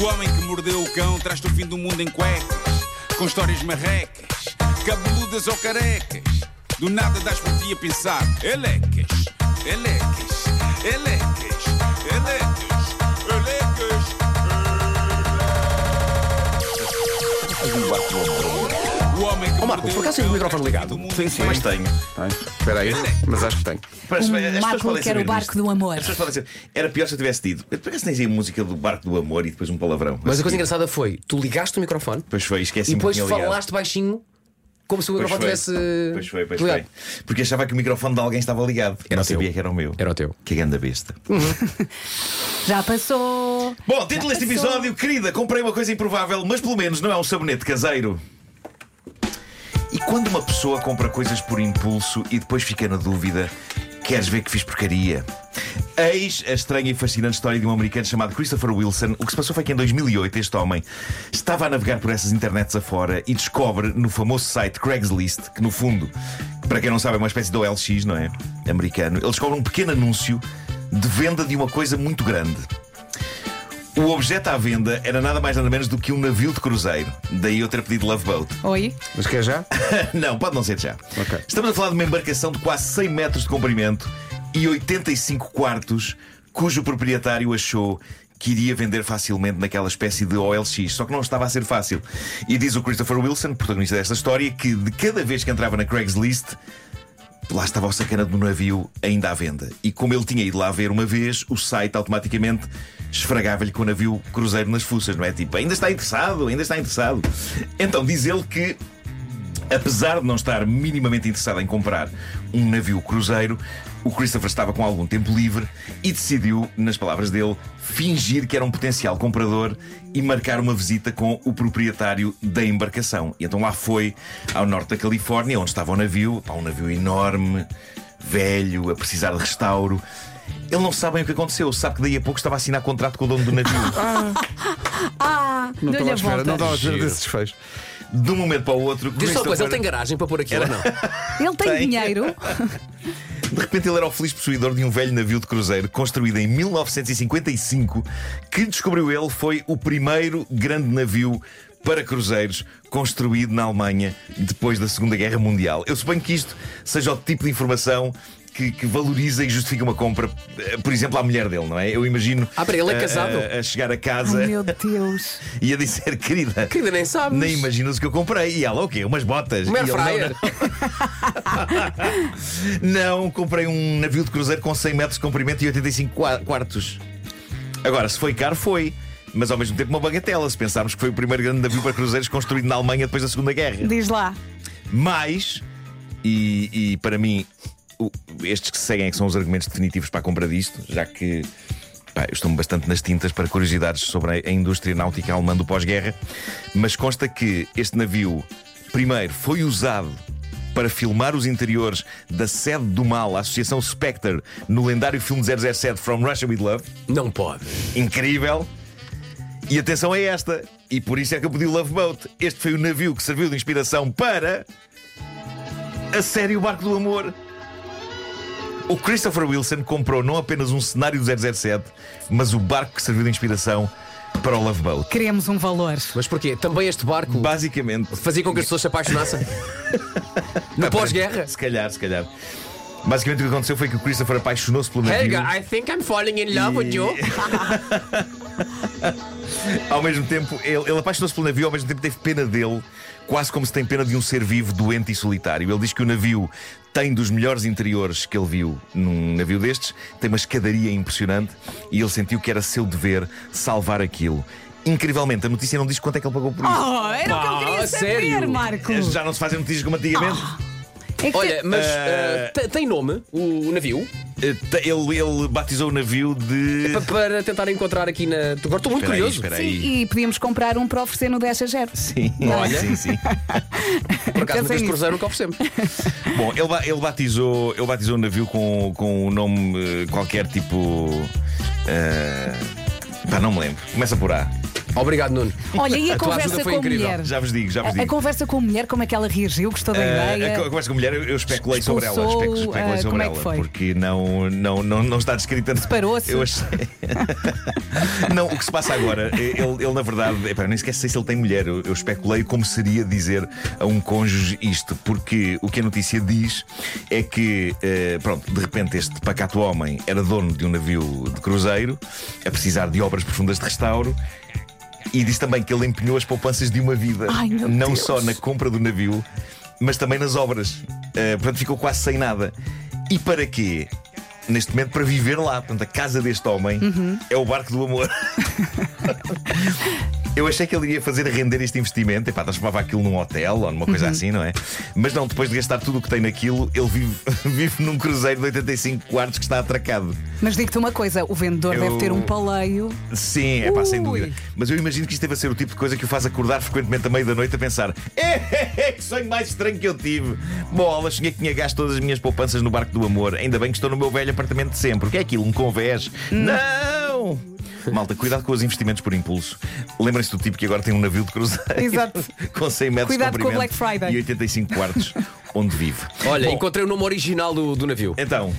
O homem que mordeu o cão traz-te o fim do mundo em cuecas, com histórias marrecas, cabeludas ou carecas. Do nada das por ti a pensar, elecas, elecas, elecas, elecas, elecas. O Marco, por acaso tem o microfone ligado? Sim, sim. Mas tenho. Espera aí, mas acho que tem. Mas, O as pessoas Marco podem quer o barco disto. do amor. As pessoas podem dizer, era pior se eu tivesse tido. Eu parece que nem a música do barco do amor e depois um palavrão. Mas a coisa engraçada foi: tu ligaste o microfone Pois foi, esqueci e depois falaste baixinho, como se o microfone tivesse. Pois foi, pois ligado. foi. Porque achava que o microfone de alguém estava ligado. Era Não o teu. sabia que era o meu. Era o teu. Que grande besta. Já passou. Bom, título deste episódio, querida, comprei uma coisa improvável, mas pelo menos não é um sabonete caseiro. Quando uma pessoa compra coisas por impulso e depois fica na dúvida, queres ver que fiz porcaria? Eis a estranha e fascinante história de um americano chamado Christopher Wilson. O que se passou foi que em 2008 este homem estava a navegar por essas internets afora e descobre no famoso site Craigslist, que no fundo, para quem não sabe, é uma espécie de OLX, não é? Americano. Ele descobre um pequeno anúncio de venda de uma coisa muito grande. O objeto à venda era nada mais nada menos do que um navio de cruzeiro. Daí eu ter pedido Love Boat. Oi? Mas quer já? não, pode não ser já. Ok. Estamos a falar de uma embarcação de quase 100 metros de comprimento e 85 quartos, cujo proprietário achou que iria vender facilmente naquela espécie de OLX, só que não estava a ser fácil. E diz o Christopher Wilson, protagonista desta história, que de cada vez que entrava na Craigslist, lá estava o sacana do navio ainda à venda. E como ele tinha ido lá ver uma vez, o site automaticamente esfregava-lhe com o navio cruzeiro nas fuças, não é? Tipo, ainda está interessado, ainda está interessado. Então diz ele que Apesar de não estar minimamente interessado em comprar um navio cruzeiro, o Christopher estava com algum tempo livre e decidiu, nas palavras dele, fingir que era um potencial comprador e marcar uma visita com o proprietário da embarcação. E então lá foi ao norte da Califórnia, onde estava o navio, um navio enorme, velho, a precisar de restauro. Ele não sabe bem o que aconteceu, sabe que daí a pouco estava a assinar contrato com o dono do navio. Ah, Não deu-lhe estava à a espera, volta. não estava à espera Giro. desse desfecho. De um momento para o outro, Diz só uma coisa: ele tem garagem para pôr aquilo ou não? Ele tem, Tem. dinheiro. De repente ele era o feliz possuidor de um velho navio de cruzeiro construído em 1955, que descobriu ele foi o primeiro grande navio para cruzeiros construído na Alemanha depois da Segunda Guerra Mundial. Eu suponho que isto seja o tipo de informação que, que valoriza e justifica uma compra, eh, por exemplo, à mulher dele, não é? Eu imagino. Ah, para ele é a- casado? A, a chegar a casa Ai, meu Deus. e a dizer, querida. Querida, nem sabes. Nem imaginas o que eu comprei. E ela, o quê? Umas botas. Um air E ele, não. Não, comprei um navio de cruzeiro com 100 metros de comprimento e 85 qua- quartos. Agora, se foi caro, foi. Mas ao mesmo tempo uma bagatela, se pensarmos que foi o primeiro grande navio para cruzeiros construído na Alemanha depois da Segunda Guerra. Diz lá. Mas, e, e para mim, estes que se seguem é que são os argumentos definitivos para a compra disto, já que pá, eu estou bastante nas tintas para curiosidades sobre a, indústria náutica alemã do pós-guerra, mas consta que este navio, primeiro, foi usado para filmar os interiores da sede do mal, a Associação Spectre, no lendário filme 007 From Russia with Love. Não pode. Incrível. E atenção a esta, e por isso é que eu pedi o Love Boat. Este foi o navio que serviu de inspiração para a série O Barco do Amor. O Christopher Wilson comprou não apenas um cenário do 007, mas o barco que serviu de inspiração para o Love Boat. Queremos um valor. Mas porquê? Também este barco Basicamente. fazia com que as pessoas se apaixonassem? no pós-guerra? Se calhar, se calhar. Basicamente o que aconteceu foi que o Christopher apaixonou-se pelo navio. Helga, I think I'm falling in love with you. Ao mesmo tempo, ele, ele apaixonou-se pelo navio, ao mesmo tempo teve pena dele, quase como se tem pena de um ser vivo, doente e solitário. Ele diz que o navio tem dos melhores interiores que ele viu num navio destes, tem uma escadaria impressionante e ele sentiu que era seu dever salvar aquilo. Incrivelmente, a notícia não diz quanto é que ele pagou por isso. Oh, era o que eu queria Ah, saber, sério? Marco. Já não se fazem notícias como antigamente. É que- Olha, mas Eh, eh, te- tem nome o, o navio? Eh, te- Ele, ele batizou o navio de. Pa- Para tentar encontrar aqui na. Agora estou muito Espera aí, curioso. espera Sim, aí. e podíamos comprar um para oferecer no 10 a 0. Sim, Olha. sim, sim. Por acaso, Pensei este nisso. cruzeiro nunca oferecemos. Bom, ele, ba- ele batizou, ele batizou o navio com, com um nome eh, qualquer tipo. eh, pá, não me lembro. Começa por A. Obrigado, Nuno. Olha, e a, A conversa com a incrível. mulher? Já vos digo, já vos A, a digo. conversa com a mulher, como é que ela reagiu? Gostou da Eh, ideia? a, co- a conversa com a mulher, eu, especulei sobre ela. Expulsou, especulei, especulei eh, sobre como é que ela. foi? Porque não, não, não, não está descrita. Separou-se? Eu achei. Não, o que se passa agora, ele, ele na verdade, epá, nem sequer sei se ele tem mulher. Eu, eu especulei como seria dizer a um cônjuge isto, porque o que a notícia diz é que, eh, pronto, de repente este pacato homem era dono de um navio de cruzeiro, a precisar de obras profundas de restauro. E diz também que ele empenhou as poupanças de uma vida, Ai, não Deus. só na compra do navio, mas também nas obras. Eh, portanto, ficou quase sem nada. E para quê? Neste momento, para viver lá. Portanto, a casa deste homem Uhum. é o barco do amor. Eu achei que ele iria fazer render este investimento, epá, transformava aquilo num hotel ou numa Uhum. coisa assim, não é? Mas não, depois de gastar tudo o que tem naquilo, ele vive, vive num cruzeiro de 85 quartos que está atracado. Mas digo-te uma coisa: o vendedor Eu- deve ter um paleio. Sim, é pá, sem dúvida. Mas eu imagino que isto deve ser o tipo de coisa que o faz acordar frequentemente à meia da noite a pensar: é, que sonho mais estranho que eu tive. Bolas, sonhei que tinha gasto todas as minhas poupanças no barco do amor. Ainda bem que estou no meu velho apartamento de sempre. O que é aquilo? Um convés? Hum. Não! Malta, cuidado com os investimentos por impulso. Lembrem-se do tipo que agora tem um navio de cruzeiro Exato. com 100 metros Cuidado de com comprimento Black Friday. e 85 quartos onde vive. Olha, Bom, encontrei o nome original do, do navio. Então,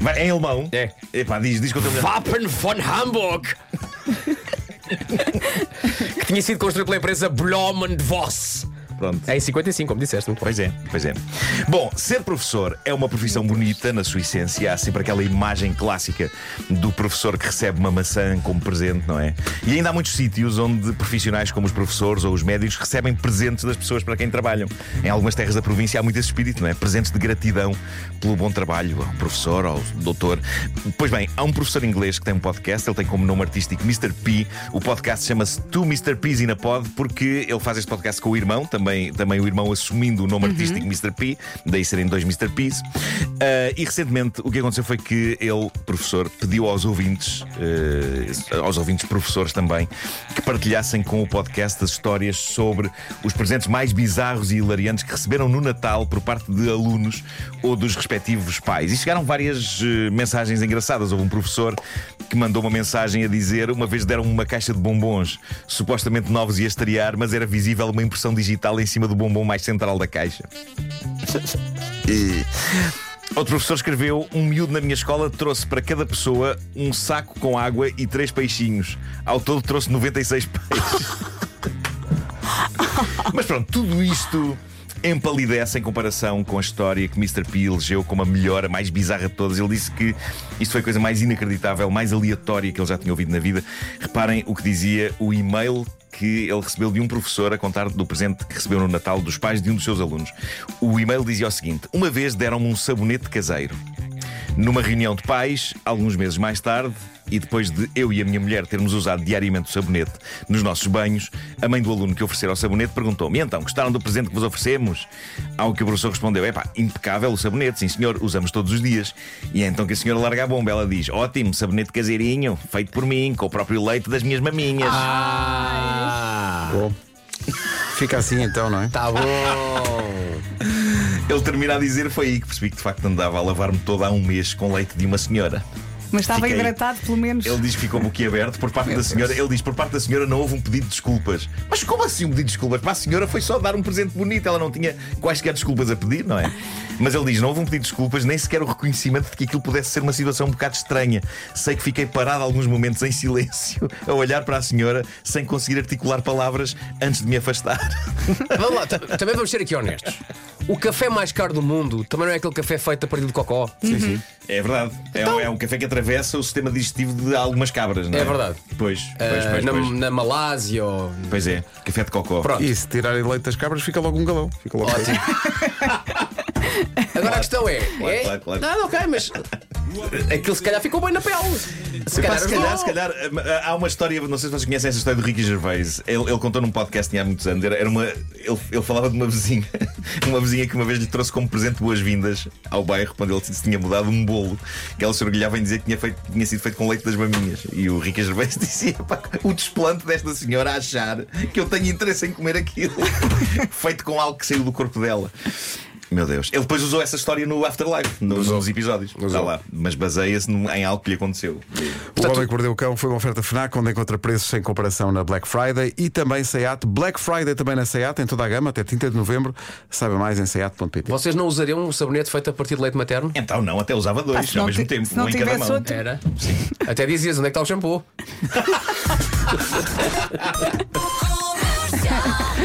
vai, em alemão? É. Epá, diz, diz que eu estou Wappen von Hamburg. que tinha sido construído pela empresa Blomen Voss. Pronto. É em 55, como disseste. Muito. Pois é, pois é. Bom, ser professor é uma profissão bonita na sua essência. Há sempre aquela imagem clássica do professor que recebe uma maçã como presente, não é? E ainda há muitos sítios onde profissionais como os professores ou os médicos recebem presentes das pessoas para quem trabalham. Em algumas terras da província há muito esse espírito, não é? Presentes de gratidão pelo bom trabalho ao professor, ao doutor. Pois bem, há um professor inglês que tem um podcast, ele tem como nome artístico Mr. P. O podcast chama-se Two Mr. P's in a Pod, porque ele faz este podcast com o irmão, também, também o irmão assumindo o nome artístico Mr. P, daí serem dois Mr. P's. Ah, e recentemente o que aconteceu foi que ele, professor, pediu aos ouvintes, eh, aos ouvintes professores também, que partilhassem com o podcast as histórias sobre os presentes mais bizarros e hilariantes que receberam no Natal por parte de alunos ou dos respectivos pais. E chegaram várias eh, mensagens engraçadas. Houve um professor que mandou uma mensagem a dizer: uma vez deram uma caixa de bombons supostamente novos e a estrear, mas era visível uma impressão digital em cima do bombom mais central da caixa. Outro professor escreveu: Um miúdo na minha escola trouxe para cada pessoa um saco com água e três peixinhos. Ao todo trouxe 96 peixes. Mas pronto, tudo isto empalidece em comparação com a história que Mr. P elegeu como a melhor, a mais bizarra de todas. Ele disse que isto foi a coisa mais inacreditável, mais aleatória que ele já tinha ouvido na vida. Reparem o que dizia o e-mail que ele recebeu de um professor a contar do presente que recebeu no Natal dos pais de um dos seus alunos. O e-mail dizia o seguinte: Uma vez deram-me um sabonete caseiro. Numa reunião de pais, alguns meses mais tarde, e depois de eu e a minha mulher termos usado diariamente o sabonete nos nossos banhos, a mãe do aluno que oferecera o sabonete perguntou-me: então, gostaram do presente que vos oferecemos? Ao que o professor respondeu: é pá, impecável o sabonete, sim senhor, usamos todos os dias. E é então que a senhora larga a bomba. Ela diz: ótimo, sabonete caseirinho, feito por mim, com o próprio leite das minhas maminhas. Ah, Bom. Fica assim então, não é? tá bom. Ele termina a dizer: foi aí que percebi que de facto andava a lavar-me todo há um mês com leite de uma senhora. Mas estava Fiquei- hidratado, pelo menos. Ele diz que ficou boquiaberto por parte da senhora. Ele diz por parte da senhora não houve um pedido de desculpas. Mas como assim um pedido de desculpas? Para a senhora foi só dar um presente bonito. Ela não tinha quaisquer desculpas a pedir, não é? Mas ele diz: não houve um pedido de desculpas, nem sequer o reconhecimento de que aquilo pudesse ser uma situação um bocado estranha. Sei que fiquei parado alguns momentos em silêncio a olhar para a senhora sem conseguir articular palavras antes de me afastar. Vamos lá, ta- também vamos ser aqui honestos. O café mais caro do mundo também não é aquele café feito a partir de cocó. Sim, sim. É verdade. É, um, é um café que atravessa o sistema digestivo de algumas cabras, não é? É verdade. Pois, pois, Ah, pois, na, pois. na Malásia ou. Pois é, café de cocó. Pronto. E se tirarem leite das cabras, fica logo um galão. Fica logo Ótimo. Agora a questão é. é... claro, claro. Não, ok, mas. Aquilo se calhar ficou bem na pele. Se calhar, se calhar, se calhar, eh, há uma história, não sei se vocês conhecem essa história do Ricky Gervais. Ele, ele contou num podcast tinha há muitos anos. Era, uma, ele, ele falava de uma vizinha, uma vizinha que uma vez lhe trouxe como presente boas-vindas ao bairro quando ele se tinha mudado um bolo que ela se orgulhava em dizer que tinha, feito, tinha sido feito com leite das maminhas. E o Ricky Gervais dizia: o desplante desta senhora a achar que eu tenho interesse em comer aquilo, feito com algo que saiu do corpo dela. Meu Deus. Ele depois usou essa história no Afterlife, no- nos episódios. Está lá. Mas baseia-se num- em algo que lhe aconteceu. O Homem que Mordeu o Cão foi uma oferta FNAC onde encontra preços sem comparação na Black Friday e também SEAT. Black Friday também na SEAT, em toda a gama, até 30 de novembro. Saiba mais em SEAT.pt. Vocês não usariam um sabonete feito a partir de leite materno? Então não, até usava dois ao mesmo tempo, se não um em cada mão. outro- Era? Até dizias onde é que está o shampoo.